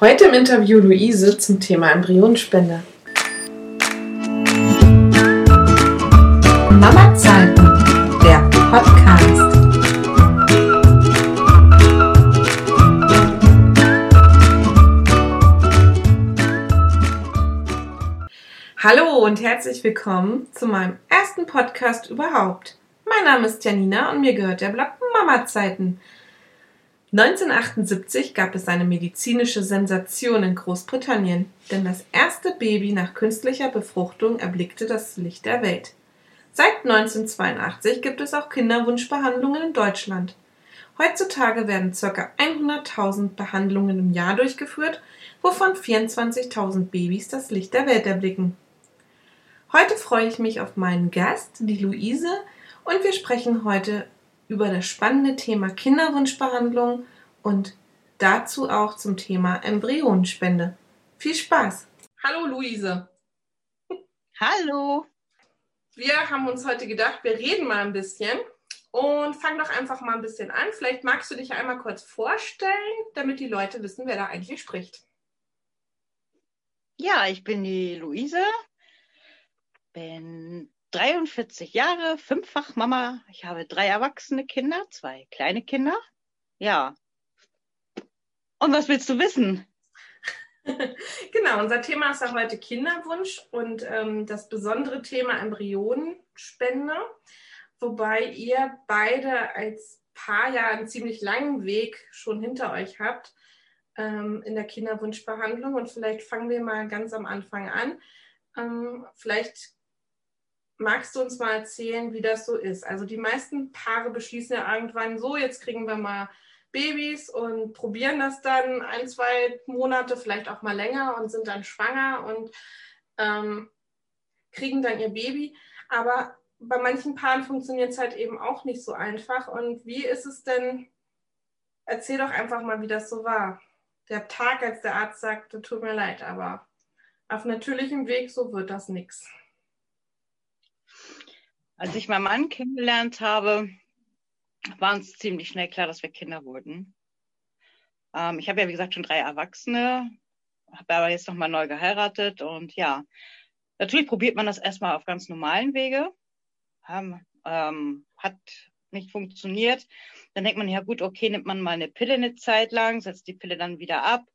Heute im Interview Luise zum Thema Embryonenspende. Mama Zeiten, der Podcast. Hallo und herzlich willkommen zu meinem ersten Podcast überhaupt. Mein Name ist Janina und mir gehört der Blog Mama Zeiten. 1978 gab es eine medizinische Sensation in Großbritannien, denn das erste Baby nach künstlicher Befruchtung erblickte das Licht der Welt. Seit 1982 gibt es auch Kinderwunschbehandlungen in Deutschland. Heutzutage werden ca. 100.000 Behandlungen im Jahr durchgeführt, wovon 24.000 Babys das Licht der Welt erblicken. Heute freue ich mich auf meinen Gast, die Luise, und wir sprechen heute über das spannende Thema Kinderwunschbehandlung und dazu auch zum Thema Embryonenspende. Viel Spaß! Hallo Luise! Hallo! Wir haben uns heute gedacht, wir reden mal ein bisschen und fang doch einfach mal ein bisschen an. Vielleicht magst du dich einmal kurz vorstellen, damit die Leute wissen, wer da eigentlich spricht. Ja, ich bin die Luise, bin 43 Jahre, fünffach Mama. Ich habe drei erwachsene Kinder, zwei kleine Kinder. Ja. Und was willst du wissen? genau, unser Thema ist ja heute Kinderwunsch und ähm, das besondere Thema Embryonenspende, wobei ihr beide als Paar ja einen ziemlich langen Weg schon hinter euch habt ähm, in der Kinderwunschbehandlung. Und vielleicht fangen wir mal ganz am Anfang an. Ähm, vielleicht magst du uns mal erzählen, wie das so ist? Also die meisten Paare beschließen ja irgendwann so, jetzt kriegen wir mal Babys und probieren das dann ein, zwei Monate, vielleicht auch mal länger und sind dann schwanger und ähm, kriegen dann ihr Baby. Aber bei manchen Paaren funktioniert es halt eben auch nicht so einfach. Und wie ist es denn? Erzähl doch einfach mal, wie das so war. Der Tag, als der Arzt sagte, tut mir leid, aber auf natürlichem Weg, so wird das nichts. Als ich meinen Mann kennengelernt habe, war uns ziemlich schnell klar, dass wir Kinder wurden. Ähm, ich habe ja, wie gesagt, schon drei Erwachsene, habe aber jetzt nochmal neu geheiratet und ja, natürlich probiert man das erstmal auf ganz normalen Wege. Ähm, ähm, hat nicht funktioniert. Dann denkt man, ja gut, okay, nimmt man mal eine Pille eine Zeit lang, setzt die Pille dann wieder ab.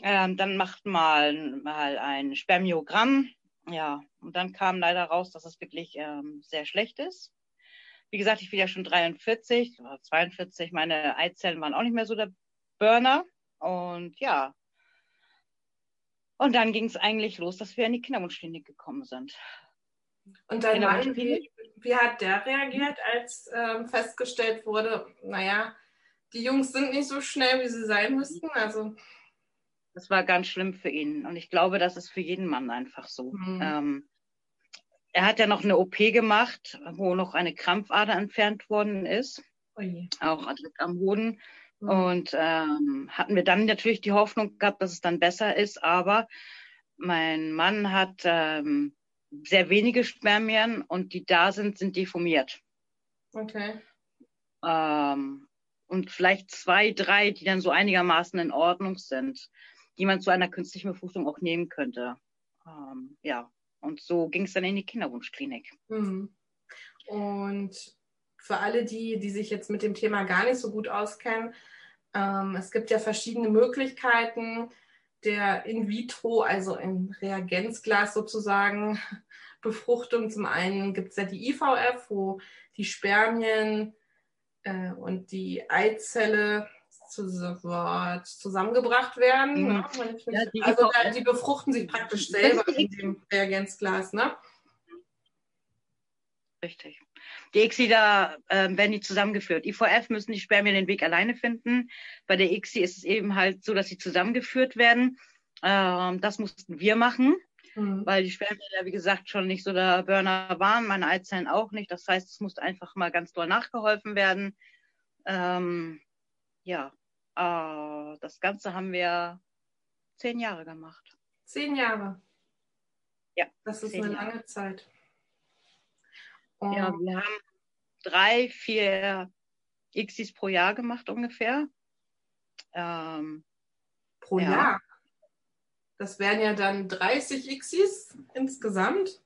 Ähm, dann macht man mal ein Spermiogramm. Ja, und dann kam leider raus, dass es wirklich ähm, sehr schlecht ist. Wie gesagt, ich bin ja schon 43 oder 42. Meine Eizellen waren auch nicht mehr so der Burner. Und ja. Und dann ging es eigentlich los, dass wir in die Kinderwunschklinik gekommen sind. Und dein Mann, wie, wie hat der reagiert, als ähm, festgestellt wurde, naja, die Jungs sind nicht so schnell, wie sie sein müssten? Also das war ganz schlimm für ihn. Und ich glaube, das ist für jeden Mann einfach so. Mhm. Ähm, er hat ja noch eine OP gemacht, wo noch eine Krampfader entfernt worden ist. Oje. Auch am Boden. Mhm. Und ähm, hatten wir dann natürlich die Hoffnung gehabt, dass es dann besser ist. Aber mein Mann hat ähm, sehr wenige Spermien und die da sind, sind deformiert. Okay. Ähm, und vielleicht zwei, drei, die dann so einigermaßen in Ordnung sind die man zu einer künstlichen Befruchtung auch nehmen könnte. Ähm, ja, und so ging es dann in die Kinderwunschklinik. Mhm. Und für alle die, die sich jetzt mit dem Thema gar nicht so gut auskennen, ähm, es gibt ja verschiedene Möglichkeiten der in vitro, also im Reagenzglas sozusagen, Befruchtung. Zum einen gibt es ja die IVF, wo die Spermien äh, und die Eizelle zusammengebracht werden. Mhm. Ne? Ja, die also da, die befruchten sich praktisch selber in dem Reagenzglas, ne? Richtig. Die ICSI, da äh, werden die zusammengeführt. IVF müssen die Spermien den Weg alleine finden. Bei der ICSI ist es eben halt so, dass sie zusammengeführt werden. Ähm, das mussten wir machen, mhm. weil die Spermien ja, wie gesagt, schon nicht so der Burner waren, meine Eizellen auch nicht. Das heißt, es musste einfach mal ganz doll nachgeholfen werden. Ähm, ja, äh, das Ganze haben wir zehn Jahre gemacht. Zehn Jahre? Ja. Das ist eine Jahre. lange Zeit. Oh. Ja, wir haben drei, vier Xis pro Jahr gemacht ungefähr. Ähm, Pro Ja. Jahr. Das wären ja dann 30 Xis insgesamt.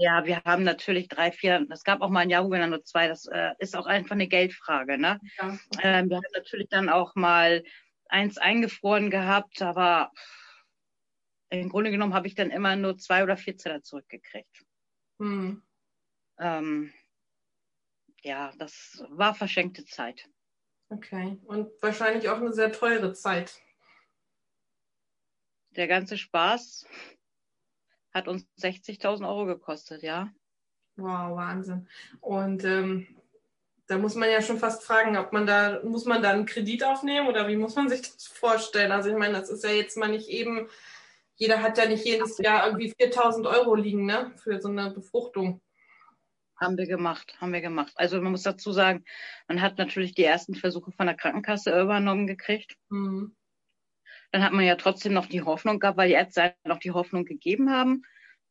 Ja, wir haben natürlich drei, vier, es gab auch mal ein Jahr, wo wir dann nur zwei, das äh, ist auch einfach eine Geldfrage, ne? Ja. Ähm, wir haben natürlich dann auch mal eins eingefroren gehabt, aber im Grunde genommen habe ich dann immer nur zwei oder vier Zeller zurückgekriegt. Hm. Ähm, ja, das war verschenkte Zeit. Okay. Und wahrscheinlich auch eine sehr teure Zeit. Der ganze Spaß hat uns 60.000 Euro gekostet, ja. Wow, Wahnsinn. Und ähm, da muss man ja schon fast fragen, ob man da, muss man da einen Kredit aufnehmen oder wie muss man sich das vorstellen? Also ich meine, das ist ja jetzt mal nicht eben, jeder hat ja nicht jedes Jahr irgendwie 4000 Euro liegen, ne, für so eine Befruchtung. Haben wir gemacht, haben wir gemacht. Also man muss dazu sagen, man hat natürlich die ersten Versuche von der Krankenkasse übernommen gekriegt. Hm. Dann hat man ja trotzdem noch die Hoffnung gehabt, weil die Ärzte halt noch die Hoffnung gegeben haben.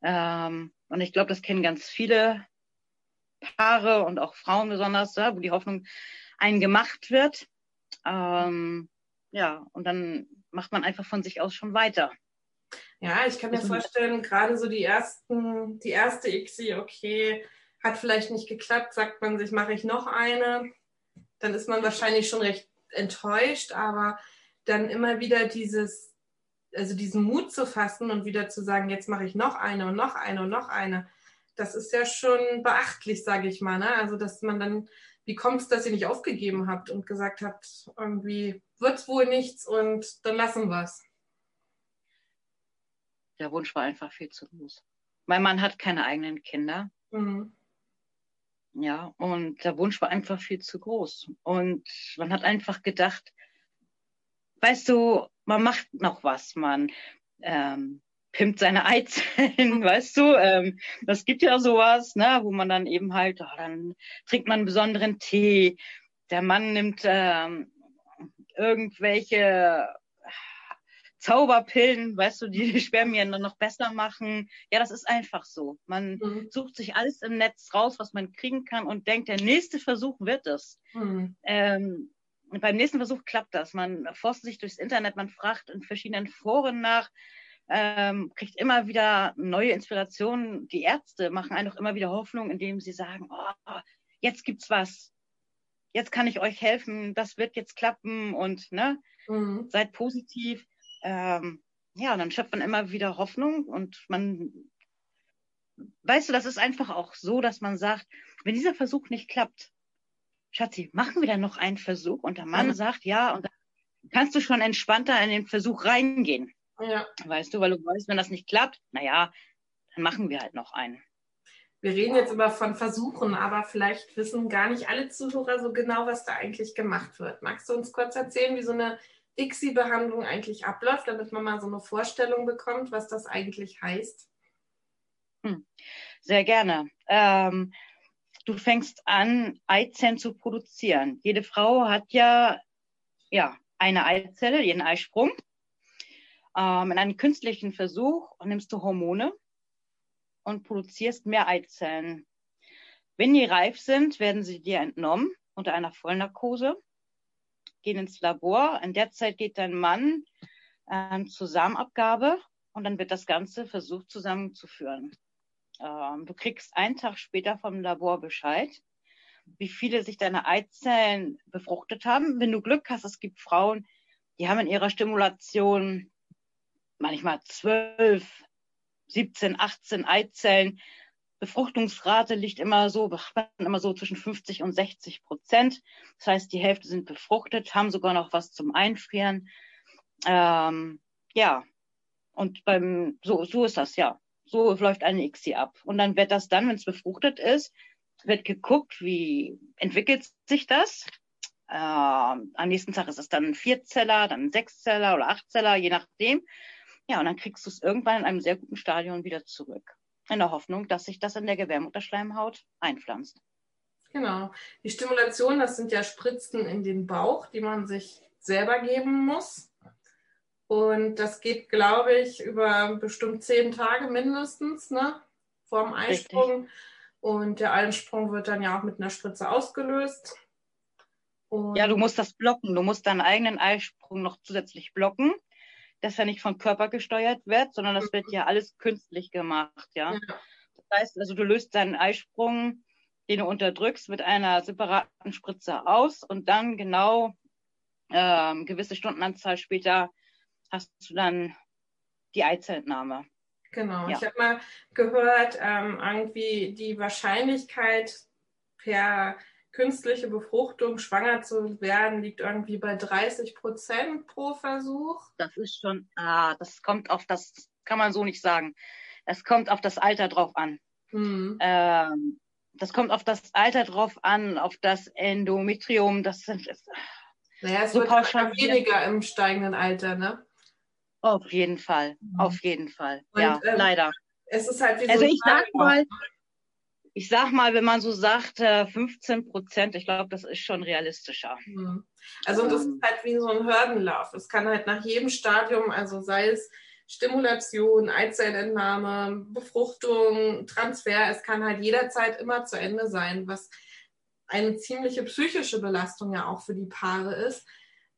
Ähm, und ich glaube, das kennen ganz viele Paare und auch Frauen besonders, ja, wo die Hoffnung einen gemacht wird. Ähm, ja, und dann macht man einfach von sich aus schon weiter. Ja, ich kann mir Also- vorstellen, gerade so die ersten, die erste ICSI, okay, hat vielleicht nicht geklappt, sagt man sich, mache ich noch eine. Dann ist man wahrscheinlich schon recht enttäuscht, aber dann immer wieder dieses, also diesen Mut zu fassen und wieder zu sagen, jetzt mache ich noch eine und noch eine und noch eine. Das ist ja schon beachtlich, sage ich mal. Ne? Also, dass man dann, wie kommt es, dass ihr nicht aufgegeben habt und gesagt habt, irgendwie wird's wohl nichts und dann lassen wir es. Der Wunsch war einfach viel zu groß. Mein Mann hat keine eigenen Kinder. Mhm. Ja, und der Wunsch war einfach viel zu groß. Und man hat einfach gedacht, weißt du, man macht noch was, man ähm, pimpt seine Eizellen, weißt du, ähm, das gibt ja sowas, ne, wo man dann eben halt, oh, dann trinkt man einen besonderen Tee, der Mann nimmt ähm, irgendwelche Zauberpillen, weißt du, die die Spermien dann noch besser machen. Ja, das ist einfach so. Man Mhm. sucht sich alles im Netz raus, was man kriegen kann und denkt, der nächste Versuch wird es. Mhm. Ähm, und beim nächsten Versuch klappt das. Man forstet sich durchs Internet, man fragt in verschiedenen Foren nach, ähm, kriegt immer wieder neue Inspirationen. Die Ärzte machen einfach immer wieder Hoffnung, indem sie sagen, oh, jetzt gibt's was. Jetzt kann ich euch helfen, das wird jetzt klappen und ne, Mhm. seid positiv. Ähm, ja, und dann schöpft man immer wieder Hoffnung und man, weißt du, das ist einfach auch so, dass man sagt, wenn dieser Versuch nicht klappt, Schatzi, machen wir dann noch einen Versuch? Und der Mann Mhm. sagt ja, und dann kannst du schon entspannter in den Versuch reingehen, Ja, weißt du, weil du weißt, wenn das nicht klappt, naja, dann machen wir halt noch einen. wir reden jetzt immer von Versuchen, aber vielleicht wissen gar nicht alle Zuhörer so genau, was da eigentlich gemacht wird. Magst du uns kurz erzählen, wie so eine ICSI-Behandlung eigentlich abläuft, damit man mal so eine Vorstellung bekommt, was das eigentlich heißt? Sehr gerne. Ähm, du fängst an, Eizellen zu produzieren. Jede Frau hat ja, ja eine Eizelle, jeden Eisprung. Ähm, in einem künstlichen Versuch nimmst du Hormone und produzierst mehr Eizellen. Wenn die reif sind, werden sie dir entnommen unter einer Vollnarkose, gehen ins Labor. In der Zeit geht dein Mann ähm, zur Samenabgabe und dann wird das Ganze versucht zusammenzuführen. Ähm, du kriegst einen Tag später vom Labor Bescheid, wie viele sich deine Eizellen befruchtet haben. Wenn du Glück hast, es gibt Frauen, die haben in ihrer Stimulation manchmal 12, 17, 18 Eizellen. Befruchtungsrate liegt immer so, immer so zwischen 50 und 60 Prozent. Das heißt, die Hälfte sind befruchtet, haben sogar noch was zum Einfrieren. Ähm, ja, und beim so so ist das ja. So läuft eine ICSI ab. Und dann wird das dann, wenn es befruchtet ist, wird geguckt, wie entwickelt sich das. Ähm, am nächsten Tag ist es dann ein Vierzeller, dann ein Sechszeller oder Achtzeller, je nachdem. Ja, und dann kriegst du es irgendwann in einem sehr guten Stadion wieder zurück. In der Hoffnung, dass sich das in der Gebärmutterschleimhaut einpflanzt. Genau. Die Stimulation, das sind ja Spritzen in den Bauch, die man sich selber geben muss. Und das geht, glaube ich, über bestimmt zehn Tage mindestens, ne? Vorm Eisprung. Und der Einsprung wird dann ja auch mit einer Spritze ausgelöst. Und Ja, du musst das blocken. Du musst deinen eigenen Eisprung noch zusätzlich blocken. das ja nicht vom Körper gesteuert wird, sondern das wird ja alles künstlich gemacht, ja. ja. Das heißt, also du löst deinen Eisprung, den du unterdrückst, mit einer separaten Spritze aus und dann genau ähm, gewisse Stundenanzahl später hast du dann die Eizellentnahme. Genau, ja. ich habe mal gehört, ähm, irgendwie die Wahrscheinlichkeit per künstliche Befruchtung schwanger zu werden liegt irgendwie bei 30 Prozent pro Versuch. Das ist schon, ah, das kommt auf das, kann man so nicht sagen. Es kommt auf das Alter drauf an. Hm. Ähm, das kommt auf das Alter drauf an, auf das Endometrium. Das sind. Naja, es so wird pauschal weniger im steigenden Alter, ne? Auf jeden Fall, mhm. auf jeden Fall. Und, ja, ähm, leider. Es ist halt wie also so ich sag mal, ich sag mal, wenn man so sagt, 15 äh, Prozent, ich glaube, das ist schon realistischer. Mhm. Also ähm, das ist halt wie so ein Hürdenlauf. Es kann halt nach jedem Stadium, also sei es Stimulation, Eizellentnahme, Befruchtung, Transfer, es kann halt jederzeit immer zu Ende sein, was eine ziemliche psychische Belastung ja auch für die Paare ist,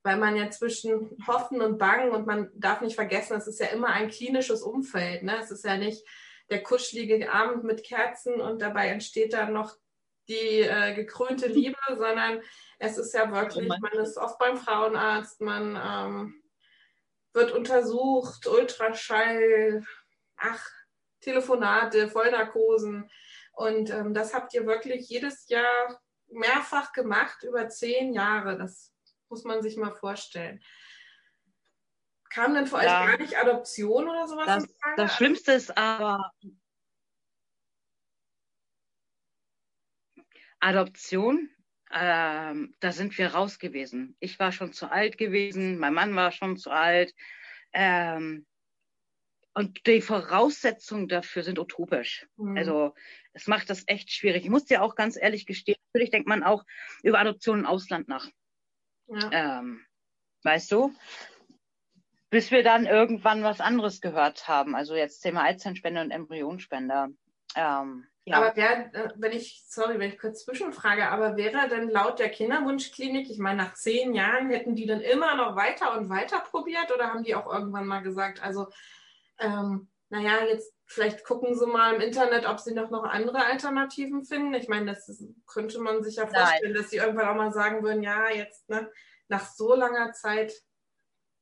weil man ja zwischen Hoffen und Bangen und man darf nicht vergessen, es ist ja immer ein klinisches Umfeld. Ne? Es ist ja nicht der kuschelige Abend mit Kerzen und dabei entsteht dann noch die äh, gekrönte Liebe, sondern es ist ja wirklich, man ist oft beim Frauenarzt, man ähm, wird untersucht, Ultraschall, ach, Telefonate, Vollnarkosen. Und ähm, das habt ihr wirklich jedes Jahr mehrfach gemacht, über zehn Jahre. Das muss man sich mal vorstellen. Kam denn für ja. euch gar nicht Adoption oder sowas? Das, das Schlimmste ist aber Adoption ähm, da sind wir raus gewesen. Ich war schon zu alt gewesen, mein Mann war schon zu alt. Ähm, und die Voraussetzungen dafür sind utopisch. Mhm. Also es macht das echt schwierig. Ich muss dir auch ganz ehrlich gestehen, natürlich denkt man auch über Adoption im Ausland nach. Ja. Ähm, weißt du? Bis wir dann irgendwann was anderes gehört haben. Also jetzt Thema Eizellenspende und Embryonspender. Ähm, ja. Aber wär, äh, wenn ich, sorry, wenn ich kurz zwischenfrage, aber wäre denn laut der Kinderwunschklinik, ich meine, nach zehn Jahren hätten die dann immer noch weiter und weiter probiert oder haben die auch irgendwann mal gesagt, also, ähm, naja, jetzt vielleicht gucken sie mal im Internet, ob sie noch, noch andere Alternativen finden. Ich meine, das ist, könnte man sich ja vorstellen, Nein. dass sie irgendwann auch mal sagen würden, ja, jetzt ne, nach so langer Zeit,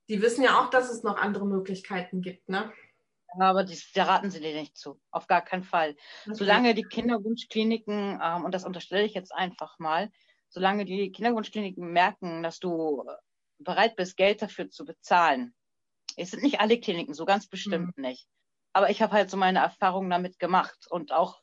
die wissen ja auch, dass es noch andere Möglichkeiten gibt, ne? Aber die, da raten sie dir nicht zu. Auf gar keinen Fall. Okay. Solange die Kinderwunschkliniken, ähm, und das unterstelle ich jetzt einfach mal, solange die Kinderwunschkliniken merken, dass du bereit bist, Geld dafür zu bezahlen. Es sind nicht alle Kliniken, so ganz bestimmt mhm. nicht. Aber ich habe halt so meine Erfahrungen damit gemacht und auch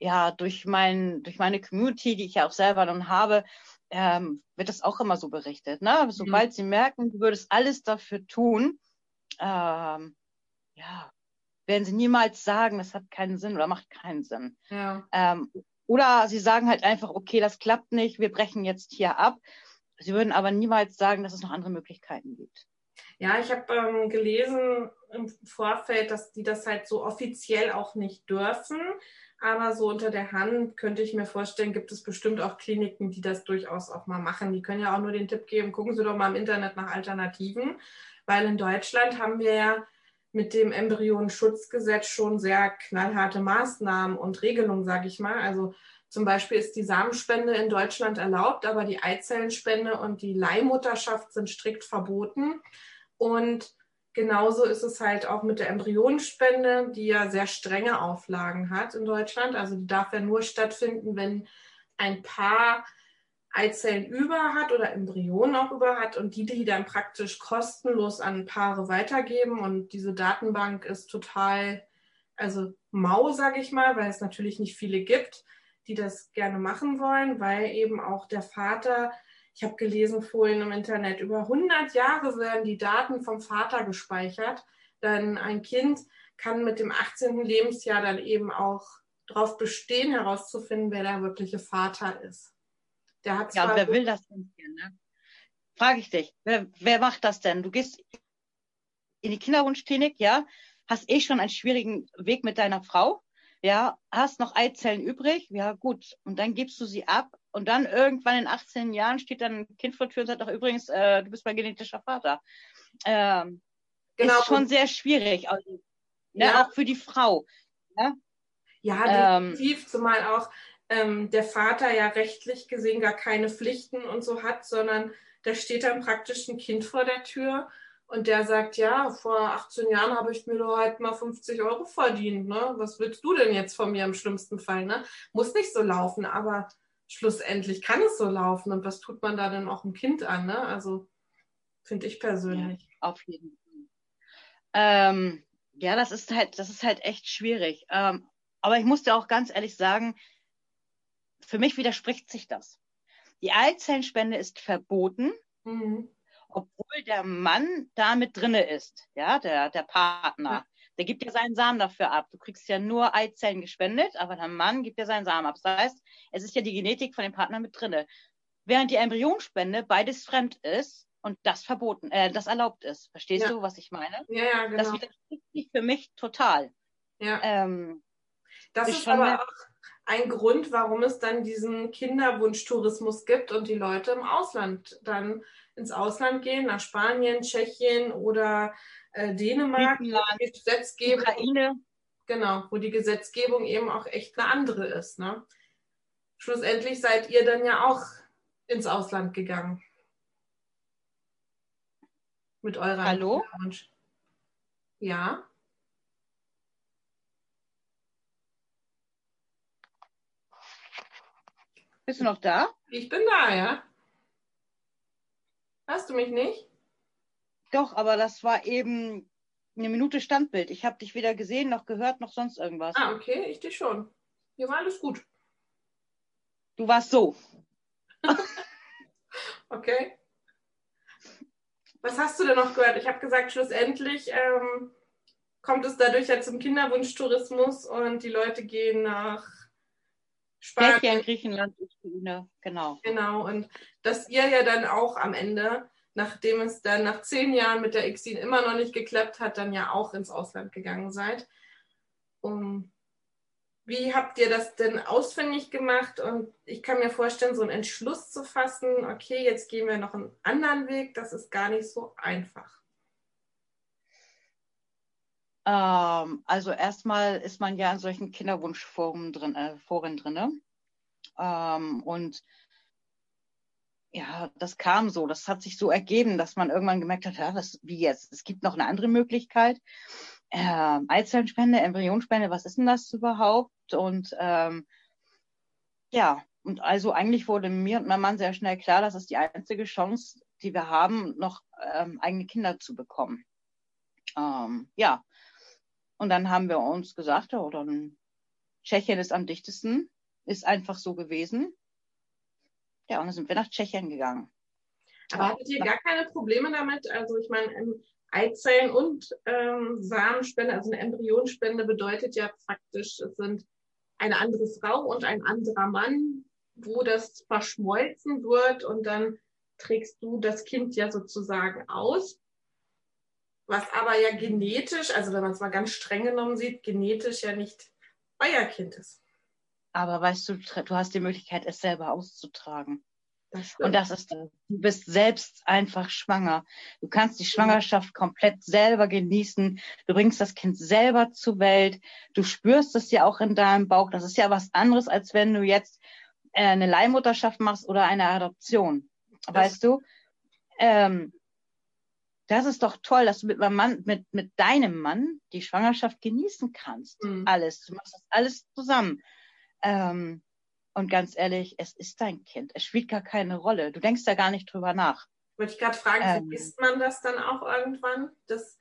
ja durch mein durch meine Community, die ich ja auch selber nun habe, ähm, wird das auch immer so berichtet. Ne? Sobald mhm. sie merken, du würdest alles dafür tun, ähm, ja, werden sie niemals sagen, das hat keinen Sinn oder macht keinen Sinn. Ja. Ähm, oder sie sagen halt einfach, okay, das klappt nicht, wir brechen jetzt hier ab. Sie würden aber niemals sagen, dass es noch andere Möglichkeiten gibt. Ja, ich habe ähm, gelesen im Vorfeld, dass die das halt so offiziell auch nicht dürfen. Aber so unter der Hand könnte ich mir vorstellen, gibt es bestimmt auch Kliniken, die das durchaus auch mal machen. Die können ja auch nur den Tipp geben, gucken Sie doch mal im Internet nach Alternativen. Weil in Deutschland haben wir ja mit dem Embryonenschutzgesetz schon sehr knallharte Maßnahmen und Regelungen, sage ich mal. Also zum Beispiel ist die Samenspende in Deutschland erlaubt, aber die Eizellenspende und die Leihmutterschaft sind strikt verboten. Und genauso ist es halt auch mit der Embryonenspende, die ja sehr strenge Auflagen hat in Deutschland. Also die darf ja nur stattfinden, wenn ein Paar Eizellen über hat oder Embryonen auch über hat und die, die dann praktisch kostenlos an Paare weitergeben. Und diese Datenbank ist total, also mau, sage ich mal, weil es natürlich nicht viele gibt, die das gerne machen wollen, weil eben auch der Vater, ich habe gelesen vorhin im Internet, über 100 Jahre werden die Daten vom Vater gespeichert. Denn ein Kind kann mit dem 18. Lebensjahr dann eben auch darauf bestehen, herauszufinden, wer der wirkliche Vater ist. Der hat ja, und wer will das denn hier, ne? Frage ich dich, wer, wer macht das denn? Du gehst in die Kinderwunschklinik, ja, hast eh schon einen schwierigen Weg mit deiner Frau, ja, hast noch Eizellen übrig, ja gut, und dann gibst du sie ab und dann irgendwann in 18 Jahren steht dann ein Kind vor der Tür und sagt, ach übrigens, äh, du bist mein genetischer Vater. ähm, genau. ist schon sehr schwierig. Also, ne, ja. Auch für die Frau. Ja, ja ähm, definitiv, ähm, zumal auch ähm, der Vater ja rechtlich gesehen gar keine Pflichten und so hat, sondern da steht dann praktisch ein Kind vor der Tür und der sagt, ja, vor 18 Jahren habe ich mir doch halt mal 50 Euro verdient. Ne? Was willst du denn jetzt von mir im schlimmsten Fall? Ne? Muss nicht so laufen, aber schlussendlich kann es so laufen. Und was tut man da denn auch ein Kind an? Ne? Also finde ich persönlich. Ja, auf jeden Fall. Ähm, ja, das ist halt, das ist halt echt schwierig. Ähm, aber ich muss dir auch ganz ehrlich sagen, für mich widerspricht sich das. Die Eizellenspende ist verboten. Mhm obwohl der Mann da mit drinne ist, ja, der, der Partner. Der gibt ja seinen Samen dafür ab. Du kriegst ja nur Eizellen gespendet, aber der Mann gibt ja seinen Samen ab. Das heißt, es ist ja die Genetik von dem Partner mit drinne. Während die Embryonspende beides fremd ist und das verboten, äh, das erlaubt ist. Verstehst ja. du, was ich meine? Ja, ja, genau. Das widerspricht sich für mich total. Ja. Ähm, das ist, ist aber auch ein Grund, warum es dann diesen Kinderwunschtourismus gibt und die Leute im Ausland dann ins Ausland gehen, nach Spanien, Tschechien oder äh, Dänemark, die Gesetzgebung, Ukraine. Genau, wo die Gesetzgebung eben auch echt eine andere ist. Ne? Schlussendlich seid ihr dann ja auch ins Ausland gegangen. Mit eurer Hallo? Wunsch. Ja. Bist du noch da? Ich bin da, ja. Hast du mich nicht? Doch, aber das war eben eine Minute Standbild. Ich habe dich weder gesehen noch gehört noch sonst irgendwas. Ah, okay, ich dich schon. Hier war alles gut. Du warst so. okay. Was hast du denn noch gehört? Ich habe gesagt, schlussendlich ähm, kommt es dadurch ja zum Kinderwunschtourismus und die Leute gehen nach Spanien. Tschechien, Griechenland, Ukraine, genau. Genau, und dass ihr ja dann auch am Ende, nachdem es dann nach zehn Jahren mit der Exin immer noch nicht geklappt hat, dann ja auch ins Ausland gegangen seid. Um, wie habt ihr das denn ausfindig gemacht? Und ich kann mir vorstellen, so einen Entschluss zu fassen, okay, jetzt gehen wir noch einen anderen Weg, das ist gar nicht so einfach. Ähm, also erstmal ist man ja in solchen Kinderwunschforen drin, äh, Foren drinne. Ähm, und ja, das kam so, das hat sich so ergeben, dass man irgendwann gemerkt hat, ja, das, wie jetzt, es gibt noch eine andere Möglichkeit. Ähm, Eizellenspende, Embryonspende, was ist denn das überhaupt? Und ähm, ja, und also eigentlich wurde mir und meinem Mann sehr schnell klar, dass es die einzige Chance, die wir haben, noch ähm, eigene Kinder zu bekommen. Ähm, ja, und dann haben wir uns gesagt, oh, dann Tschechien ist am dichtesten, ist einfach so gewesen. Ja, und dann sind wir nach Tschechien gegangen. Aber hattet ihr gar keine Probleme damit? Also ich meine, Eizellen und ähm, Samenspende, also eine Embryonspende bedeutet ja praktisch, es sind eine andere Frau und ein anderer Mann, wo das verschmolzen wird und dann trägst du das Kind ja sozusagen aus was aber ja genetisch, also wenn man es mal ganz streng genommen sieht, genetisch ja nicht euer Kind ist. Aber weißt du, du hast die Möglichkeit, es selber auszutragen. Das und das ist, du bist selbst einfach schwanger. Du kannst die Schwangerschaft komplett selber genießen. Du bringst das Kind selber zur Welt. Du spürst es ja auch in deinem Bauch. Das ist ja was anderes, als wenn du jetzt äh, eine Leihmutterschaft machst oder eine Adoption. Das weißt du? Ähm, das ist doch toll, dass du mit meinem Mann, mit, mit deinem Mann die Schwangerschaft genießen kannst. Mhm. Alles. Du machst das alles zusammen. Ähm, und ganz ehrlich, es ist dein Kind. Es spielt gar keine Rolle. Du denkst da gar nicht drüber nach. Wollte ich gerade fragen, ähm, vergisst man das dann auch irgendwann, dass,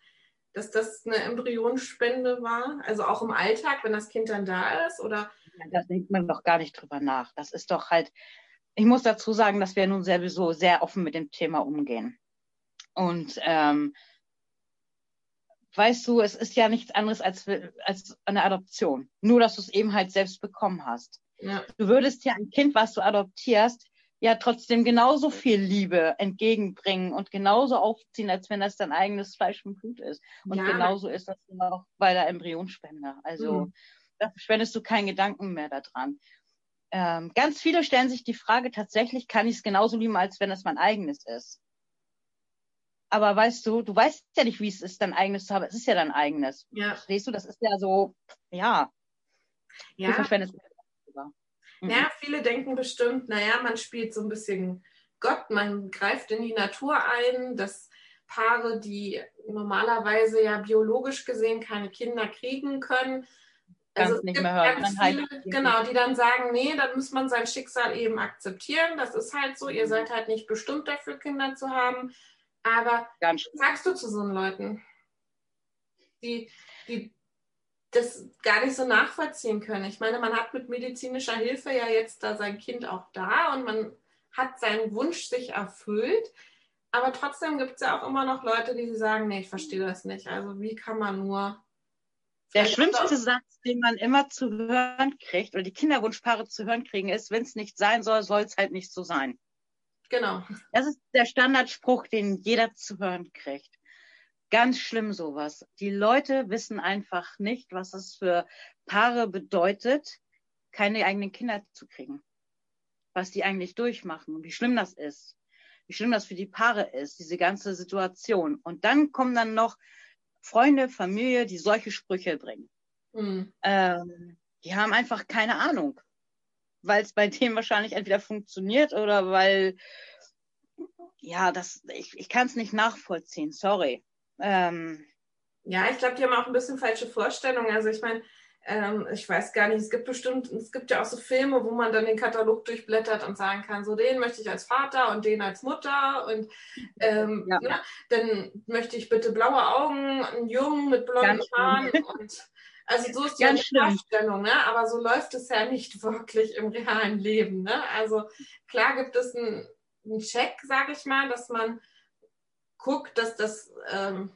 dass das eine Embryonspende war? Also auch im Alltag, wenn das Kind dann da ist? Oder? Da denkt man doch gar nicht drüber nach. Das ist doch halt, ich muss dazu sagen, dass wir nun sowieso sehr offen mit dem Thema umgehen. Und ähm, weißt du, es ist ja nichts anderes als, als eine Adoption. Nur, dass du es eben halt selbst bekommen hast. Ja. Du würdest ja ein Kind, was du adoptierst, ja trotzdem genauso viel Liebe entgegenbringen und genauso aufziehen, als wenn das dein eigenes Fleisch und Blut ist. Und ja. genauso ist das auch bei der Embryonspende. Also mhm. da verschwendest du keinen Gedanken mehr daran. Ähm, ganz viele stellen sich die Frage tatsächlich, kann ich es genauso lieben, als wenn es mein eigenes ist? Aber weißt du, du weißt ja nicht, wie es ist, dein eigenes zu haben. Es ist ja dein eigenes. Ja. Verstehst du? Das ist ja so, ja. Du Ja, verschwendest sogar. Mhm. ja, viele denken bestimmt, naja, man spielt so ein bisschen Gott, man greift in die Natur ein, dass Paare, die normalerweise ja biologisch gesehen keine Kinder kriegen können, Kannst es nicht gibt mehr hören. ganz viele, genau, die dann sagen, nee, dann muss man sein Schicksal eben akzeptieren. Das ist halt so, ihr Mhm. seid halt nicht bestimmt dafür, Kinder zu haben. Aber Ganz was sagst du zu so Leuten, die, die das gar nicht so nachvollziehen können? Ich meine, man hat mit medizinischer Hilfe ja jetzt da sein Kind auch da und man hat seinen Wunsch sich erfüllt. Aber trotzdem gibt es ja auch immer noch Leute, die sagen, nee, ich verstehe das nicht. Also wie kann man nur. Der schlimmste Satz, den man immer zu hören kriegt, oder die Kinderwunschpaare zu hören kriegen, ist, wenn es nicht sein soll, soll es halt nicht so sein. Genau. Das ist der Standardspruch, den jeder zu hören kriegt. Ganz schlimm sowas. Die Leute wissen einfach nicht, was es für Paare bedeutet, keine eigenen Kinder zu kriegen. Was die eigentlich durchmachen und wie schlimm das ist. Wie schlimm das für die Paare ist, diese ganze Situation. Und dann kommen dann noch Freunde, Familie, die solche Sprüche bringen. Hm. Ähm, die haben einfach keine Ahnung, weil es bei denen wahrscheinlich entweder funktioniert oder weil, ja, das, ich, ich kann es nicht nachvollziehen, sorry. Ähm, Ja, ich glaube, die haben auch ein bisschen falsche Vorstellungen. Also ich meine, ähm, ich weiß gar nicht, es gibt bestimmt, es gibt ja auch so Filme, wo man dann den Katalog durchblättert und sagen kann, so den möchte ich als Vater und den als Mutter und ähm, Ja. ne, dann möchte ich bitte blaue Augen, einen Jungen mit blonden Haaren und also so ist ja Ganz die schlimm. Vorstellung, ne? aber so läuft es ja nicht wirklich im realen Leben. Ne? Also klar gibt es einen, einen Check, sage ich mal, dass man guckt, dass das ähm,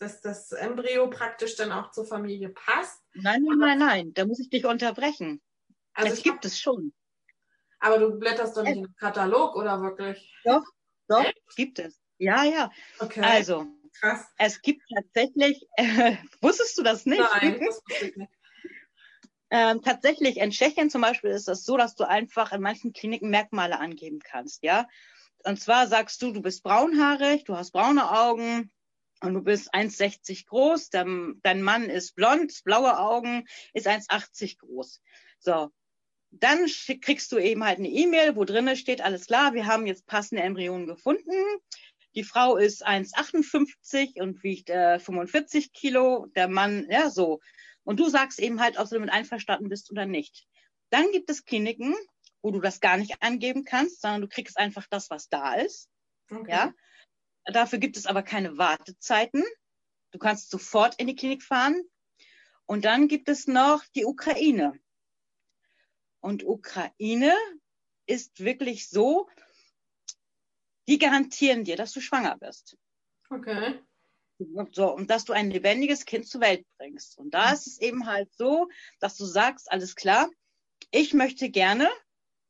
dass das Embryo praktisch dann auch zur Familie passt. nein, nein, nein, nein, da muss ich dich unterbrechen. Also es gibt es schon. aber du blätterst doch nicht den Katalog oder wirklich? Doch, gibt es. Ja, ja. Okay, Also, krass. es gibt tatsächlich, äh, wusstest du das nicht? Nein, das wusste ich nicht. Ähm, tatsächlich, in Tschechien zum Beispiel ist das so, dass du einfach in manchen Kliniken Merkmale angeben kannst, ja. Und zwar sagst du, du bist braunhaarig, du hast braune Augen und du bist 1,60 groß, dein, dein Mann ist blond, blaue Augen, ist 1,80 groß. So. Dann kriegst du eben halt eine E-Mail, wo drinne steht, alles klar, wir haben jetzt passende Embryonen gefunden. Die Frau ist 1,58 und wiegt äh, 45 Kilo, der Mann, ja, so. Und du sagst eben halt, ob du damit einverstanden bist oder nicht. Dann gibt es Kliniken, wo du das gar nicht angeben kannst, sondern du kriegst einfach das, was da ist. Okay. Ja. Dafür gibt es aber keine Wartezeiten. Du kannst sofort in die Klinik fahren. Und dann gibt es noch die Ukraine. Und Ukraine ist wirklich so, die garantieren dir, dass du schwanger bist. Okay. So, und dass du ein lebendiges Kind zur Welt bringst. Und da ist es eben halt so, dass du sagst, alles klar, ich möchte gerne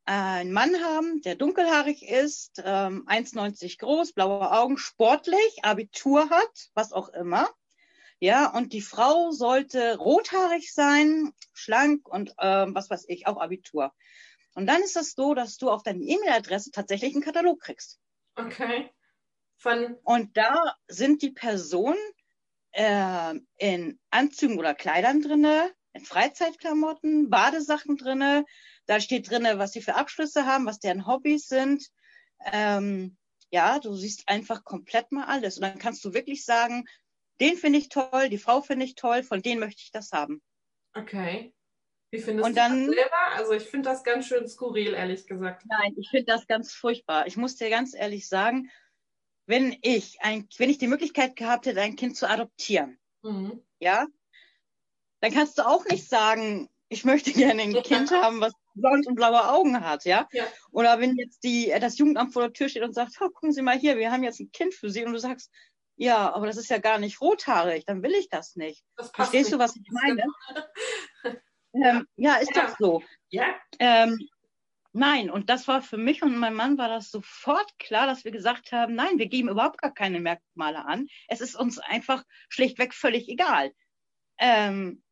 einen Mann haben, der dunkelhaarig ist, ähm, 1,90 groß, blaue Augen, sportlich, Abitur hat, was auch immer. Ja, und die Frau sollte rothaarig sein, schlank und ähm, was weiß ich, auch Abitur. Und dann ist es so, dass du auf deine E-Mail-Adresse tatsächlich einen Katalog kriegst. Okay. Von, Und da sind die Personen äh, in Anzügen oder Kleidern drinne, in Freizeitklamotten, Badesachen drinne. Da steht drinne, was sie für Abschlüsse haben, was deren Hobbys sind. Ähm, ja, du siehst einfach komplett mal alles. Und dann kannst du wirklich sagen, den finde ich toll, die Frau finde ich toll, von denen möchte ich das haben. okay. Wie findest Und du dann- das selber? Also ich finde das ganz schön skurril, ehrlich gesagt. Nein, ich finde das ganz furchtbar. Ich muss dir ganz ehrlich sagen, wenn ich ein, wenn ich die Möglichkeit gehabt hätte, ein Kind zu adoptieren, Mhm. ja, dann kannst du auch nicht sagen, ich möchte gerne ein. Kind haben, was blond und blaue Augen hat, ja? Ja. Oder wenn jetzt die, das Jugendamt vor der Tür steht und sagt, oh, gucken Sie mal hier, wir haben jetzt ein Kind für Sie und du sagst, ja, aber das ist ja gar nicht rothaarig, dann will ich das nicht. Das Verstehst nicht. du, was ich meine? Ähm, ja, ist Ja. doch so. Ja. Ähm, nein, und das war für mich und mein Mann war das sofort klar, dass wir gesagt haben, nein, wir geben überhaupt gar keine Merkmale an. Es ist uns einfach schlichtweg völlig egal. Ähm,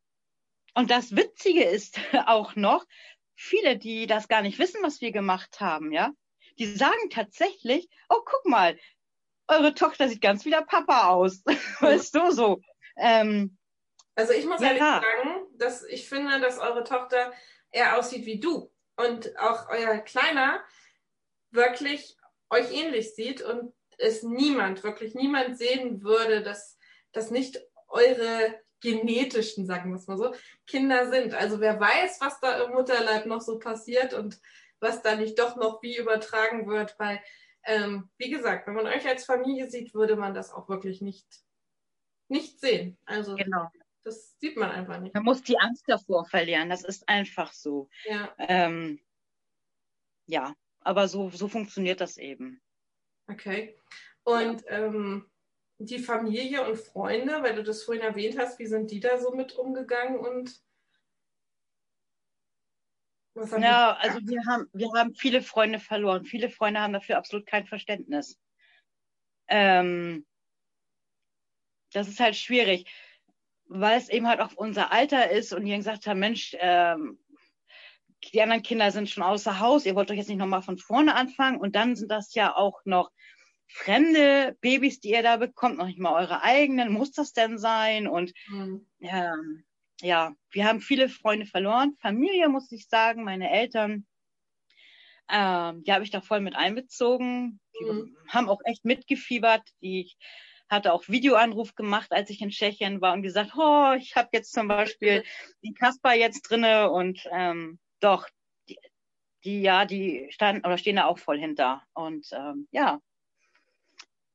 und das Witzige ist auch noch, viele, die das gar nicht wissen, was wir gemacht haben, ja, die sagen tatsächlich, oh, guck mal, eure Tochter sieht ganz wie der Papa aus. weißt du so? Ähm, Also ich muss Ja. ehrlich sagen, dass ich finde, dass eure Tochter eher aussieht wie du und auch euer Kleiner wirklich euch ähnlich sieht und es niemand, wirklich niemand sehen würde, dass das nicht eure genetischen, sagen wir es mal so, Kinder sind. Also wer weiß, was da im Mutterleib noch so passiert und was da nicht doch noch wie übertragen wird, weil, ähm, wie gesagt, wenn man euch als Familie sieht, würde man das auch wirklich nicht, nicht sehen. Also genau. Das sieht man einfach nicht. Man muss die Angst davor verlieren. Das ist einfach so. Ja, Ähm, ja, aber so, so funktioniert das eben. okay. Und ähm, die Familie und Freunde, weil du das vorhin erwähnt hast, wie sind die da so mit umgegangen und was haben Ja, die also wir haben, wir haben viele Freunde verloren. Viele Freunde haben dafür absolut kein Verständnis. Ähm, das ist halt schwierig, weil es eben halt auch unser Alter ist und die gesagt haben, Mensch, ähm, die anderen Kinder sind schon außer Haus, ihr wollt doch jetzt nicht nochmal von vorne anfangen und dann sind das ja auch noch fremde Babys, die ihr da bekommt, noch nicht mal eure eigenen. Muss das denn sein? Und Hm, ähm, ja, wir haben viele Freunde verloren. Familie, muss ich sagen, meine Eltern, ähm, die habe ich da voll mit einbezogen. Die Mhm. haben auch echt mitgefiebert. Die, ich hatte auch Videoanruf gemacht, als ich in Tschechien war und gesagt, oh, ich habe jetzt zum Beispiel den Kasper jetzt drinne und ähm, doch, die, die ja, die standen oder stehen da auch voll hinter. Und ähm, ja,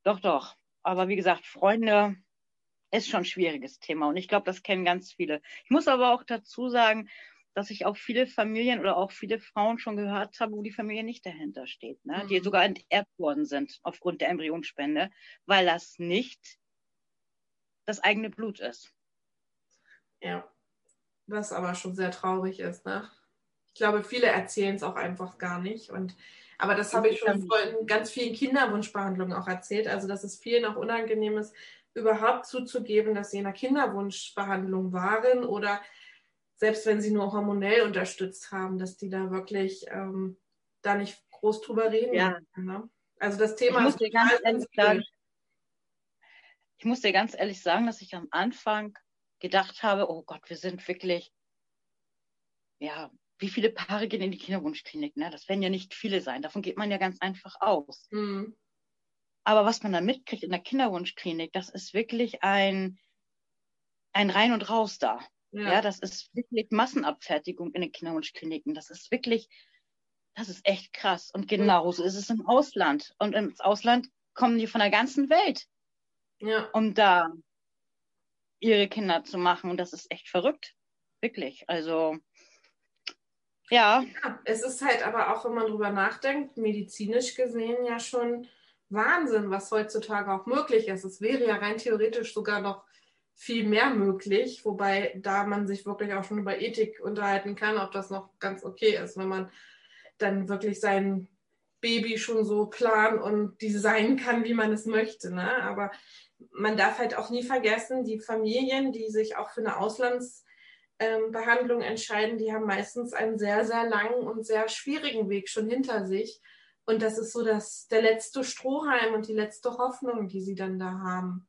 doch, doch. Aber wie gesagt, Freunde ist schon ein schwieriges Thema und ich glaube, das kennen ganz viele. Ich muss aber auch dazu sagen, dass ich auch viele Familien oder auch viele Frauen schon gehört habe, wo die Familie nicht dahinter steht, ne? die Mhm. sogar enterbt worden sind aufgrund der Embryonspende, weil das nicht das eigene Blut ist. ja, was aber schon sehr traurig ist, ne? Ich glaube, viele erzählen es auch einfach gar nicht und aber das habe ich schon in ganz vielen Kinderwunschbehandlungen auch erzählt, also dass es vielen auch unangenehm ist, überhaupt zuzugeben, dass sie in einer Kinderwunschbehandlung waren oder selbst wenn sie nur hormonell unterstützt haben, dass die da wirklich ähm, da nicht groß drüber reden. Ja. können, Ne? Also das Ich Thema muss ist dir ganz ehrlich sagen, ich muss dir ganz ehrlich sagen, dass ich am Anfang gedacht habe, oh Gott, wir sind wirklich, ja, wie viele Paare gehen in die Kinderwunschklinik? Ne? Das werden ja nicht viele sein. Davon geht man ja ganz einfach aus. Hm. Aber was man da mitkriegt in der Kinderwunschklinik, das ist wirklich ein, ein Rein und Raus da. Ja. Ja. das ist wirklich Massenabfertigung in den Kinderwunschkliniken. Das ist wirklich, das ist echt krass. Und genauso ist es im Ausland. Und ins Ausland kommen die von der ganzen Welt, ja. um da ihre Kinder zu machen. Und das ist echt verrückt. Wirklich. Also, ja, Ja, es ist halt aber auch, wenn man drüber nachdenkt, medizinisch gesehen ja schon Wahnsinn, was heutzutage auch möglich ist. Es wäre ja rein theoretisch sogar noch viel mehr möglich, wobei da man sich wirklich auch schon über Ethik unterhalten kann, ob das noch ganz okay ist, wenn man dann wirklich sein Baby schon so planen und designen kann, wie man es möchte. Ne? Aber man darf halt auch nie vergessen, die Familien, die sich auch für eine Auslands ähm, entscheiden, die haben meistens einen sehr, sehr langen und sehr schwierigen Weg schon hinter sich. Und das ist so das, der letzte Strohhalm und die letzte Hoffnung, die sie dann da haben.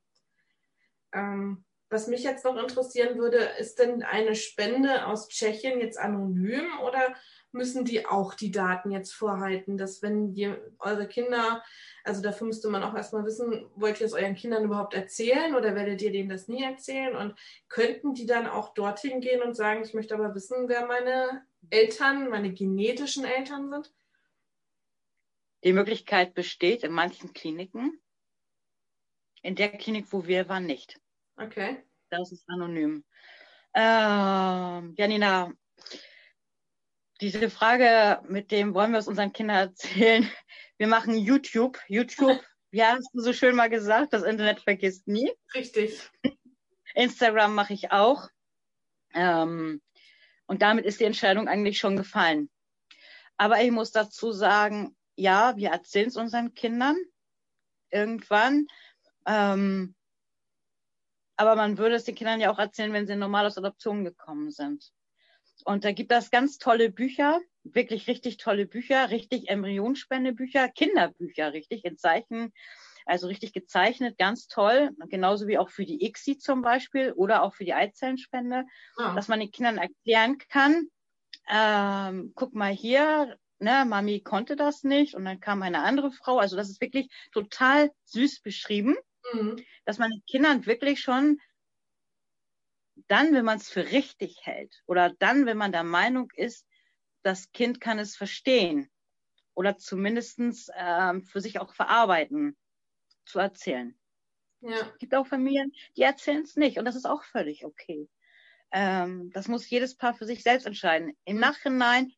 Ähm, was mich jetzt noch interessieren würde, ist denn eine Spende aus Tschechien jetzt anonym oder müssen die auch die Daten jetzt vorhalten, dass wenn ihr, eure Kinder, also dafür müsste man auch erstmal wissen, wollt ihr es euren Kindern überhaupt erzählen oder werdet ihr denen das nie erzählen? Und könnten die dann auch dorthin gehen und sagen, ich möchte aber wissen, wer meine Eltern, meine genetischen Eltern sind? die Möglichkeit besteht in manchen Kliniken. In der Klinik, wo wir waren, nicht. Okay. Das ist anonym. Ähm, Janina, diese Frage mit dem, wollen wir es unseren Kindern erzählen? Wir machen YouTube. YouTube, ja, hast du so schön mal gesagt, das Internet vergisst nie. Richtig. Instagram mache ich auch. Ähm, und damit ist die Entscheidung eigentlich schon gefallen. Aber ich muss dazu sagen, ja, wir erzählen es unseren Kindern irgendwann. Ähm, aber man würde es den Kindern ja auch erzählen, wenn sie normal aus Adoption gekommen sind. Und da gibt es ganz tolle Bücher, wirklich richtig tolle Bücher, richtig Embryonspendebücher, Kinderbücher, richtig in Zeichen, also richtig gezeichnet, ganz toll. Genauso wie auch für die ICSI zum Beispiel oder auch für die Eizellenspende, Ah. dass man den Kindern erklären kann, ähm, guck mal hier, ne, Mami konnte das nicht und dann kam eine andere Frau. Also das ist wirklich total süß beschrieben, Mhm. dass man den Kindern wirklich schon dann, wenn man es für richtig hält oder dann, wenn man der Meinung ist, das Kind kann es verstehen oder zumindestens ähm, für sich auch verarbeiten, zu erzählen. Ja. Es gibt auch Familien, die erzählen es nicht und das ist auch völlig okay. Ähm, das muss jedes Paar für sich selbst entscheiden. Im Nachhinein,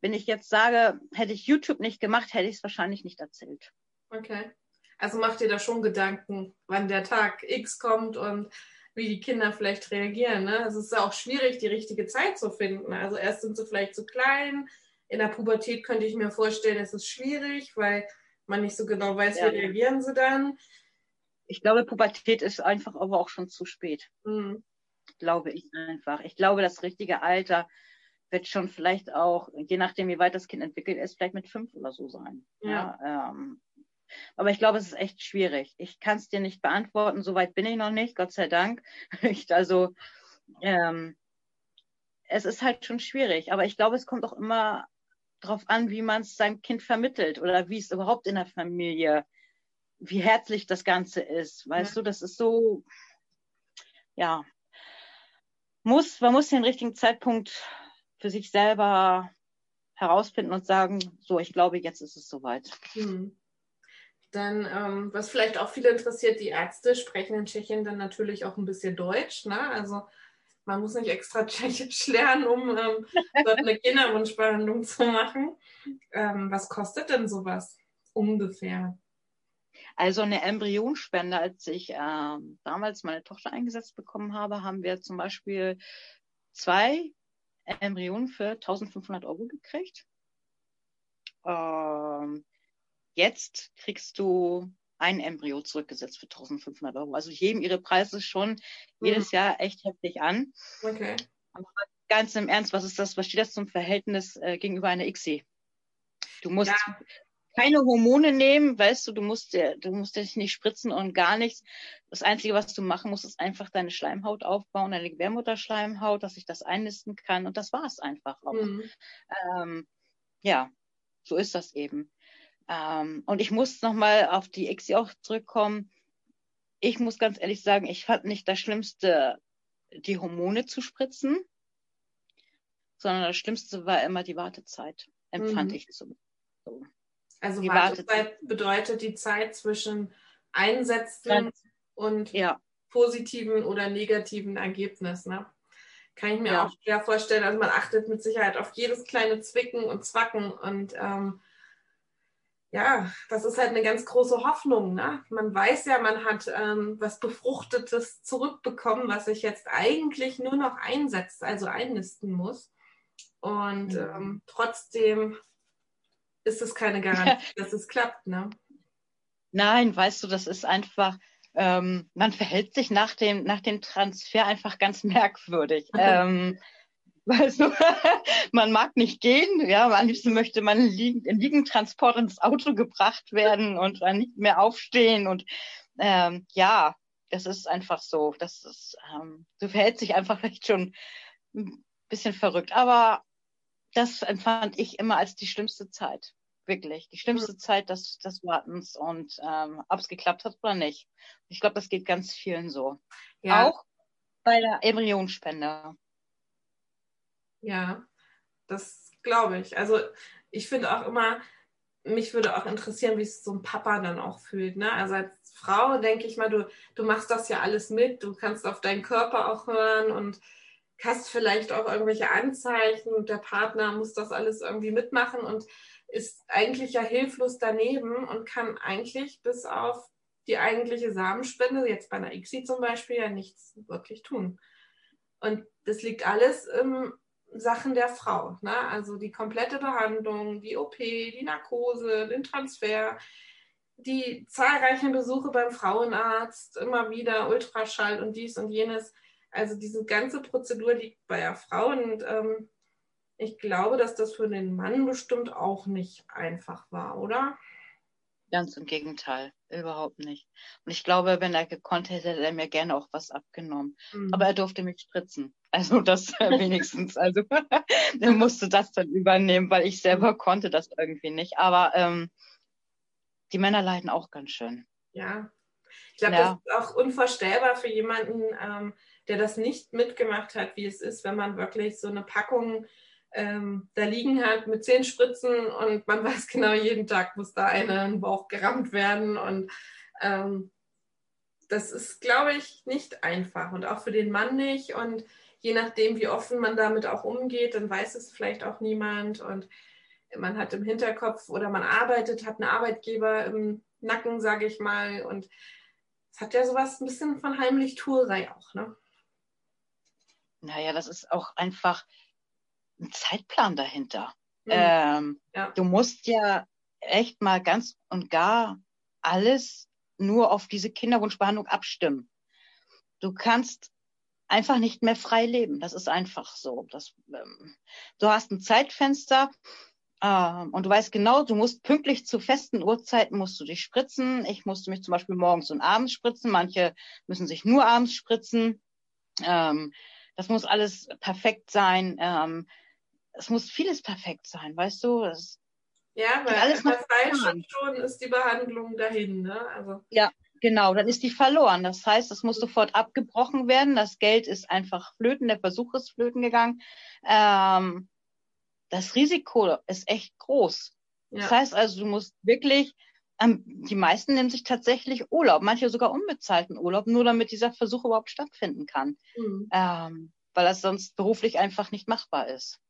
wenn ich jetzt sage, hätte ich YouTube nicht gemacht, hätte ich es wahrscheinlich nicht erzählt. Okay. Also macht ihr da schon Gedanken, wann der Tag X kommt und wie die Kinder vielleicht reagieren. Ne? Es ist ja auch schwierig, die richtige Zeit zu finden. Also erst sind sie vielleicht zu klein. In der Pubertät könnte ich mir vorstellen, es ist schwierig, weil man nicht so genau weiß, Ja. wie reagieren sie dann. Ich glaube, Pubertät ist einfach aber auch schon zu spät. Hm. glaube ich einfach. Ich glaube, das richtige Alter wird schon vielleicht auch, je nachdem, wie weit das Kind entwickelt ist, vielleicht mit fünf oder so sein. Ja. Ja, ähm, aber ich glaube, es ist echt schwierig. Ich kann es dir nicht beantworten. Soweit bin ich noch nicht, Gott sei Dank. Ich, also, ähm, es ist halt schon schwierig. Aber ich glaube, es kommt auch immer darauf an, wie man es seinem Kind vermittelt oder wie es überhaupt in der Familie, wie herzlich das Ganze ist. Weißt Ja. du, das ist so, ja, muss, man muss den richtigen Zeitpunkt für sich selber herausfinden und sagen, so, ich glaube, jetzt ist es soweit. Hm. Dann, ähm, was vielleicht auch viele interessiert, die Ärzte sprechen in Tschechien dann natürlich auch ein bisschen Deutsch. Ne? Also man muss nicht extra Tschechisch lernen, um ähm, dort eine Kinderwunschbehandlung zu machen. Ähm, was kostet denn sowas ungefähr? Also eine Embryonspende, als ich ähm, damals meine Tochter eingesetzt bekommen habe, haben wir zum Beispiel zwei Embryonen für 1500 Euro gekriegt. Ähm, jetzt kriegst du ein Embryo zurückgesetzt für 1500 Euro. Also jedem ihre Preise schon jedes Jahr echt heftig an. Okay. Ganz im Ernst, was ist das? Was steht das zum Verhältnis äh, gegenüber einer ICSI? Du musst Ja. keine Hormone nehmen, weißt du, du musst dir, du musst dich nicht spritzen und gar nichts. Das Einzige, was du machen musst, ist einfach deine Schleimhaut aufbauen, deine Gebärmutterschleimhaut, dass sich das einnisten kann und das war es einfach auch. Hm. Ähm, ja, so ist das eben. Ähm, und ich muss nochmal auf die ICSI auch zurückkommen. Ich muss ganz ehrlich sagen, ich fand nicht das Schlimmste, die Hormone zu spritzen, sondern das Schlimmste war immer die Wartezeit, empfand Mhm. ich so. so. Also Die Wartezeit bedeutet die Zeit zwischen Einsetzen und Ja, positiven oder negativen Ergebnis. Ne? Kann ich mir Ja. auch schwer vorstellen. Also man achtet mit Sicherheit auf jedes kleine Zwicken und Zwacken und ähm, ja, das ist halt eine ganz große Hoffnung. Ne? Man weiß ja, man hat ähm, was Befruchtetes zurückbekommen, was sich jetzt eigentlich nur noch einsetzt, also einnisten muss. Und ähm, trotzdem ist es keine Garantie, dass es klappt. Ne? nein, weißt du, das ist einfach, ähm, man verhält sich nach dem, nach dem Transfer einfach ganz merkwürdig. ähm, weißt du, man mag nicht gehen, ja, am liebsten möchte man liegen, in Liegentransport ins Auto gebracht werden und dann nicht mehr aufstehen und ähm, ja, das ist einfach so. Das ist, ähm, du verhältst dich einfach vielleicht schon ein bisschen verrückt, aber das empfand ich immer als die schlimmste Zeit. Wirklich. Die schlimmste Zeit des, des Wartens und ähm, ob es geklappt hat oder nicht. Ich glaube, das geht ganz vielen so. Ja, Auch bei der Embryonspende. Ja, das glaube ich. Also ich finde auch immer, mich würde auch interessieren, wie es so ein Papa dann auch fühlt. Ne? Also als Frau denke ich mal, du, du machst das ja alles mit, du kannst auf deinen Körper auch hören und hast vielleicht auch irgendwelche Anzeichen und der Partner muss das alles irgendwie mitmachen und ist eigentlich ja hilflos daneben und kann eigentlich bis auf die eigentliche Samenspende, jetzt bei einer ICSI zum Beispiel, ja nichts wirklich tun. Und das liegt alles im Sachen der Frau. Ne? Also die komplette Behandlung, die OP, die Narkose, den Transfer, die zahlreichen Besuche beim Frauenarzt, immer wieder Ultraschall und dies und jenes. Also diese ganze Prozedur liegt bei der Frau und ähm, ich glaube, dass das für den Mann bestimmt auch nicht einfach war, oder? Ganz im Gegenteil, überhaupt nicht. Und ich glaube, wenn er gekonnt hätte, hätte er mir gerne auch was abgenommen. Mhm. Aber er durfte mich spritzen. Also das wenigstens. Also er musste das dann übernehmen, weil ich selber konnte das irgendwie nicht. Aber ähm, die Männer leiden auch ganz schön. Ja. Ich glaube, ja. das ist auch unvorstellbar für jemanden, ähm, der das nicht mitgemacht hat, wie es ist, wenn man wirklich so eine Packung ähm, da liegen hat mit zehn Spritzen und man weiß genau, jeden Tag muss da eine in den Bauch gerammt werden. Und ähm, das ist, glaube ich, nicht einfach und auch für den Mann nicht. Und je nachdem, wie offen man damit auch umgeht, dann weiß es vielleicht auch niemand. Und man hat im Hinterkopf oder man arbeitet, hat einen Arbeitgeber im Nacken, sage ich mal. Und es hat ja sowas ein bisschen von Heimlichtuerei auch, ne? Naja, das ist auch einfach, ein Zeitplan dahinter. Mhm. Ähm, ja. Du musst ja echt mal ganz und gar alles nur auf diese Kinderwunschbehandlung abstimmen. Du kannst einfach nicht mehr frei leben. Das ist einfach so. Das, ähm, du hast ein Zeitfenster ähm, und du weißt genau, du musst pünktlich zu festen Uhrzeiten musst du dich spritzen. Ich musste mich zum Beispiel morgens und abends spritzen. Manche müssen sich nur abends spritzen. Ähm, das muss alles perfekt sein. Ähm, es muss vieles perfekt sein, weißt du? Das ja, weil alles nach falsch schon ist die Behandlung dahin, ne? Also. Ja, genau, dann ist die verloren. Das heißt, es muss sofort abgebrochen werden. Das Geld ist einfach flöten, der Versuch ist flöten gegangen. Ähm, das Risiko ist echt groß. Ja. Das heißt also, du musst wirklich, ähm, die meisten nehmen sich tatsächlich Urlaub, manche sogar unbezahlten Urlaub, nur damit dieser Versuch überhaupt stattfinden kann. Mhm. Ähm, weil das sonst beruflich einfach nicht machbar ist.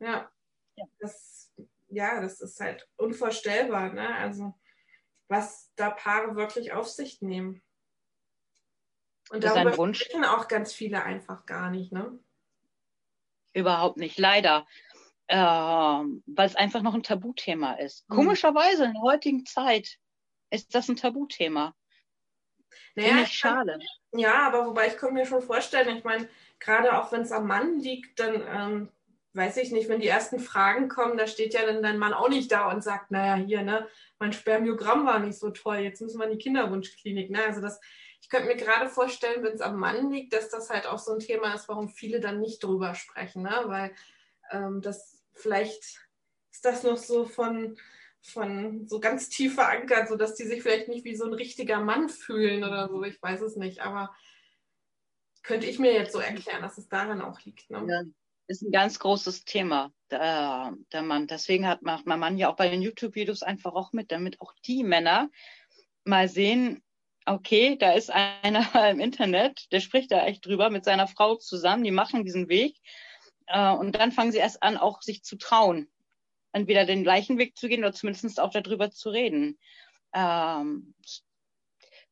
Ja. ja. Das, ja, das ist halt unvorstellbar, ne? Also was da Paare wirklich auf sich nehmen. Und das darüber sprechen auch ganz viele einfach gar nicht, ne? Überhaupt nicht, leider. Äh, weil es einfach noch ein Tabuthema ist. Mhm. Komischerweise in der heutigen Zeit ist das ein Tabuthema. Naja, ich schade. ja, aber wobei ich kann mir schon vorstellen, ich meine, gerade auch wenn es am Mann liegt, dann ähm, weiß ich nicht, wenn die ersten Fragen kommen, da steht ja dann dein Mann auch nicht da und sagt, naja, hier, ne, mein Spermiogramm war nicht so toll, jetzt müssen wir in die Kinderwunschklinik. Ne? Also das, ich könnte mir gerade vorstellen, wenn es am Mann liegt, dass das halt auch so ein Thema ist, warum viele dann nicht drüber sprechen, ne? weil ähm, das vielleicht ist das noch so von, von so ganz tief verankert, sodass die sich vielleicht nicht wie so ein richtiger Mann fühlen oder so, ich weiß es nicht, aber könnte ich mir jetzt so erklären, dass es daran auch liegt. Ne? Ja ist ein ganz großes Thema, der, der Mann. Deswegen hat, macht mein Mann ja auch bei den YouTube-Videos einfach auch mit, damit auch die Männer mal sehen, okay, da ist einer im Internet, der spricht da echt drüber mit seiner Frau zusammen, die machen diesen Weg. Äh, und dann fangen sie erst an, auch sich zu trauen, entweder den gleichen Weg zu gehen oder zumindest auch darüber zu reden. Ähm,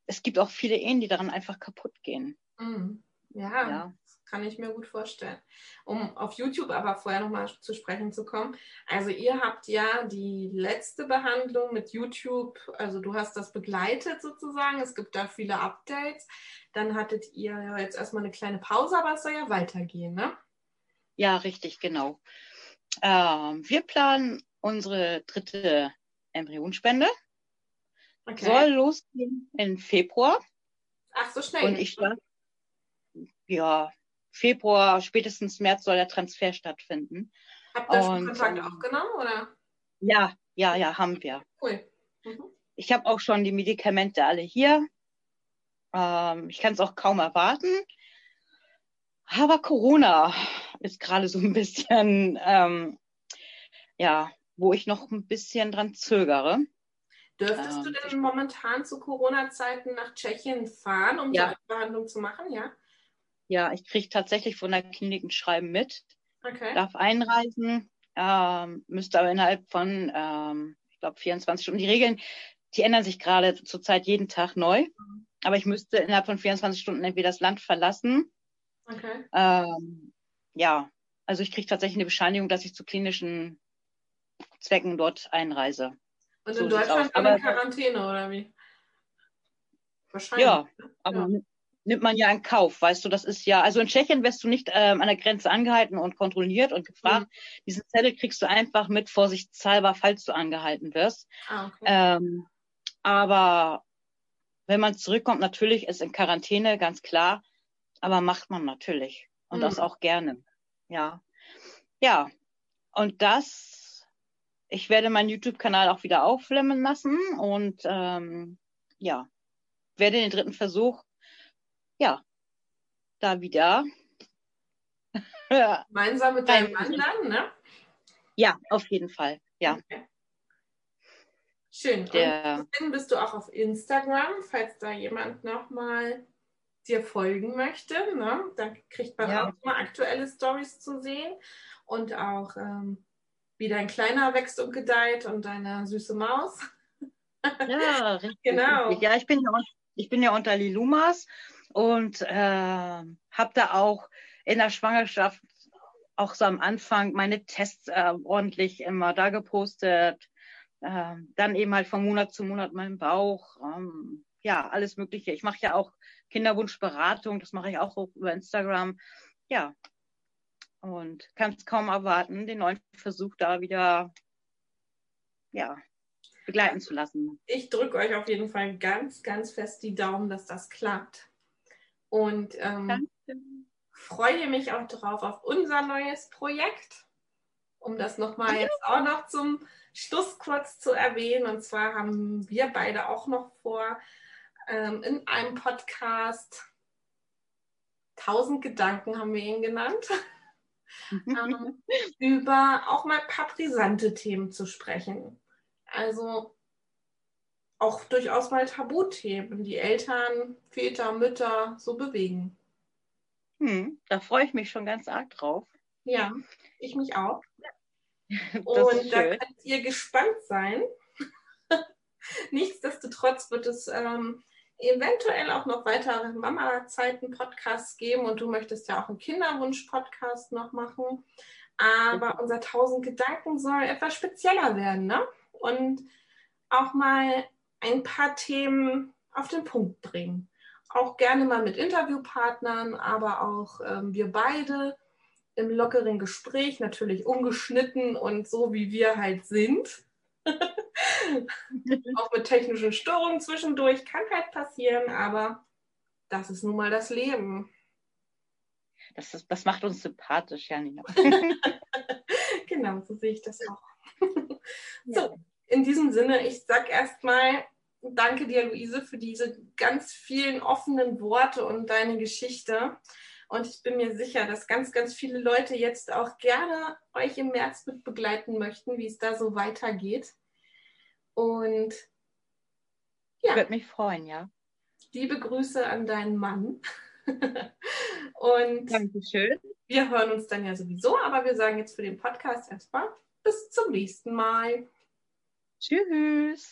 es gibt auch viele Ehen, die daran einfach kaputt gehen. Mhm. Ja, ja, kann ich mir gut vorstellen. Um auf YouTube aber vorher nochmal zu sprechen zu kommen. Also ihr habt ja die letzte Behandlung mit YouTube, also du hast das begleitet sozusagen. Es gibt da viele Updates. Dann hattet ihr ja jetzt erstmal eine kleine Pause, aber es soll ja weitergehen, ne? Ja, richtig, genau. Ähm, wir planen unsere dritte Embryonspende. Okay. Soll losgehen im Februar. Ach, so schnell. Und ich starte ja, Februar, spätestens März soll der Transfer stattfinden. Habt ihr schon Kontakt ähm, aufgenommen, oder? Ja, ja, ja, haben wir. Cool. Mhm. Ich habe auch schon die Medikamente alle hier. Ähm, ich kann es auch kaum erwarten. Aber Corona ist gerade so ein bisschen, ähm, ja, wo ich noch ein bisschen dran zögere. Dürftest ähm, du denn momentan zu Corona-Zeiten nach Tschechien fahren, um ja. die Behandlung zu machen? Ja. Ja, ich kriege tatsächlich von der Klinik ein Schreiben mit. Okay. Darf einreisen, ähm, müsste aber innerhalb von, ähm, ich glaube, 24 Stunden. Die Regeln, die ändern sich gerade zurzeit jeden Tag neu. Mhm. Aber ich müsste innerhalb von 24 Stunden entweder das Land verlassen. Okay. Ähm, ja, also ich kriege tatsächlich eine Bescheinigung, dass ich zu klinischen Zwecken dort einreise. Und in so Deutschland in Quarantäne oder wie? Wahrscheinlich. Ja, aber ja nimmt man ja in Kauf, weißt du, das ist ja, also in Tschechien wirst du nicht ähm, an der Grenze angehalten und kontrolliert und gefragt. Mhm. Diesen Zettel kriegst du einfach mit vorsichtshalber, falls du angehalten wirst. Ah, okay. ähm, Aber wenn man zurückkommt, natürlich ist in Quarantäne, ganz klar. Aber macht man natürlich. Und mhm. das auch gerne. Ja. Ja. Und das, ich werde meinen YouTube-Kanal auch wieder aufflammen lassen und ähm, ja, werde den dritten Versuch, ja, da wieder. Gemeinsam mit deinem Mann dann, ne? Ja, auf jeden Fall. Ja. Okay. Schön. Der, und dann bist du auch auf Instagram, falls da jemand nochmal dir folgen möchte. Ne? Da kriegt man ja. auch immer aktuelle Stories zu sehen und auch ähm, wie dein Kleiner wächst und gedeiht und deine süße Maus. Ja, richtig. genau. Richtig. Ja, ich bin ja, ich bin ja unter Lilumas und äh, habe da auch in der Schwangerschaft auch so am Anfang meine Tests äh, ordentlich immer da gepostet äh, dann eben halt von Monat zu Monat meinen Bauch, ähm, ja, alles Mögliche. Ich mache ja auch Kinderwunschberatung, das mache ich auch über Instagram. Ja, und kann es kaum erwarten, den neuen Versuch da wieder, ja, begleiten zu lassen. Ich drücke euch auf jeden Fall ganz, ganz fest die Daumen, dass das klappt. Und ähm, freue mich auch darauf auf unser neues Projekt, um das nochmal jetzt auch noch zum Schluss kurz zu erwähnen. Und zwar haben wir beide auch noch vor, ähm, in einem Podcast, 1000 Gedanken haben wir ihn genannt, ähm, über auch mal ein paar brisante Themen zu sprechen. Also auch durchaus mal Tabuthemen, die Eltern, Väter, Mütter so bewegen. Hm, da freue ich mich schon ganz arg drauf. Ja, ich mich auch. Und da könnt ihr gespannt sein. Nichtsdestotrotz wird es ähm, eventuell auch noch weitere Mama-Zeiten-Podcasts geben und du möchtest ja auch einen Kinderwunsch-Podcast noch machen. Aber unser 1000 Gedanken soll etwas spezieller werden ne? und auch mal ein paar Themen auf den Punkt bringen. Auch gerne mal mit Interviewpartnern, aber auch ähm, wir beide im lockeren Gespräch, natürlich ungeschnitten und so, wie wir halt sind. auch mit technischen Störungen zwischendurch kann halt passieren, aber das ist nun mal das Leben. Das, ist, das macht uns sympathisch, Janina. genau, so sehe ich das auch. so, in diesem Sinne, ich sage erstmal danke dir, Luise, für diese ganz vielen offenen Worte und deine Geschichte. Und ich bin mir sicher, dass ganz, ganz viele Leute jetzt auch gerne euch im März mit begleiten möchten, wie es da so weitergeht. Und ja. Würde mich freuen, ja. Liebe Grüße an deinen Mann. Und Dankeschön. wir hören uns dann ja sowieso, aber wir sagen jetzt für den Podcast erstmal bis zum nächsten Mal. Tschüss.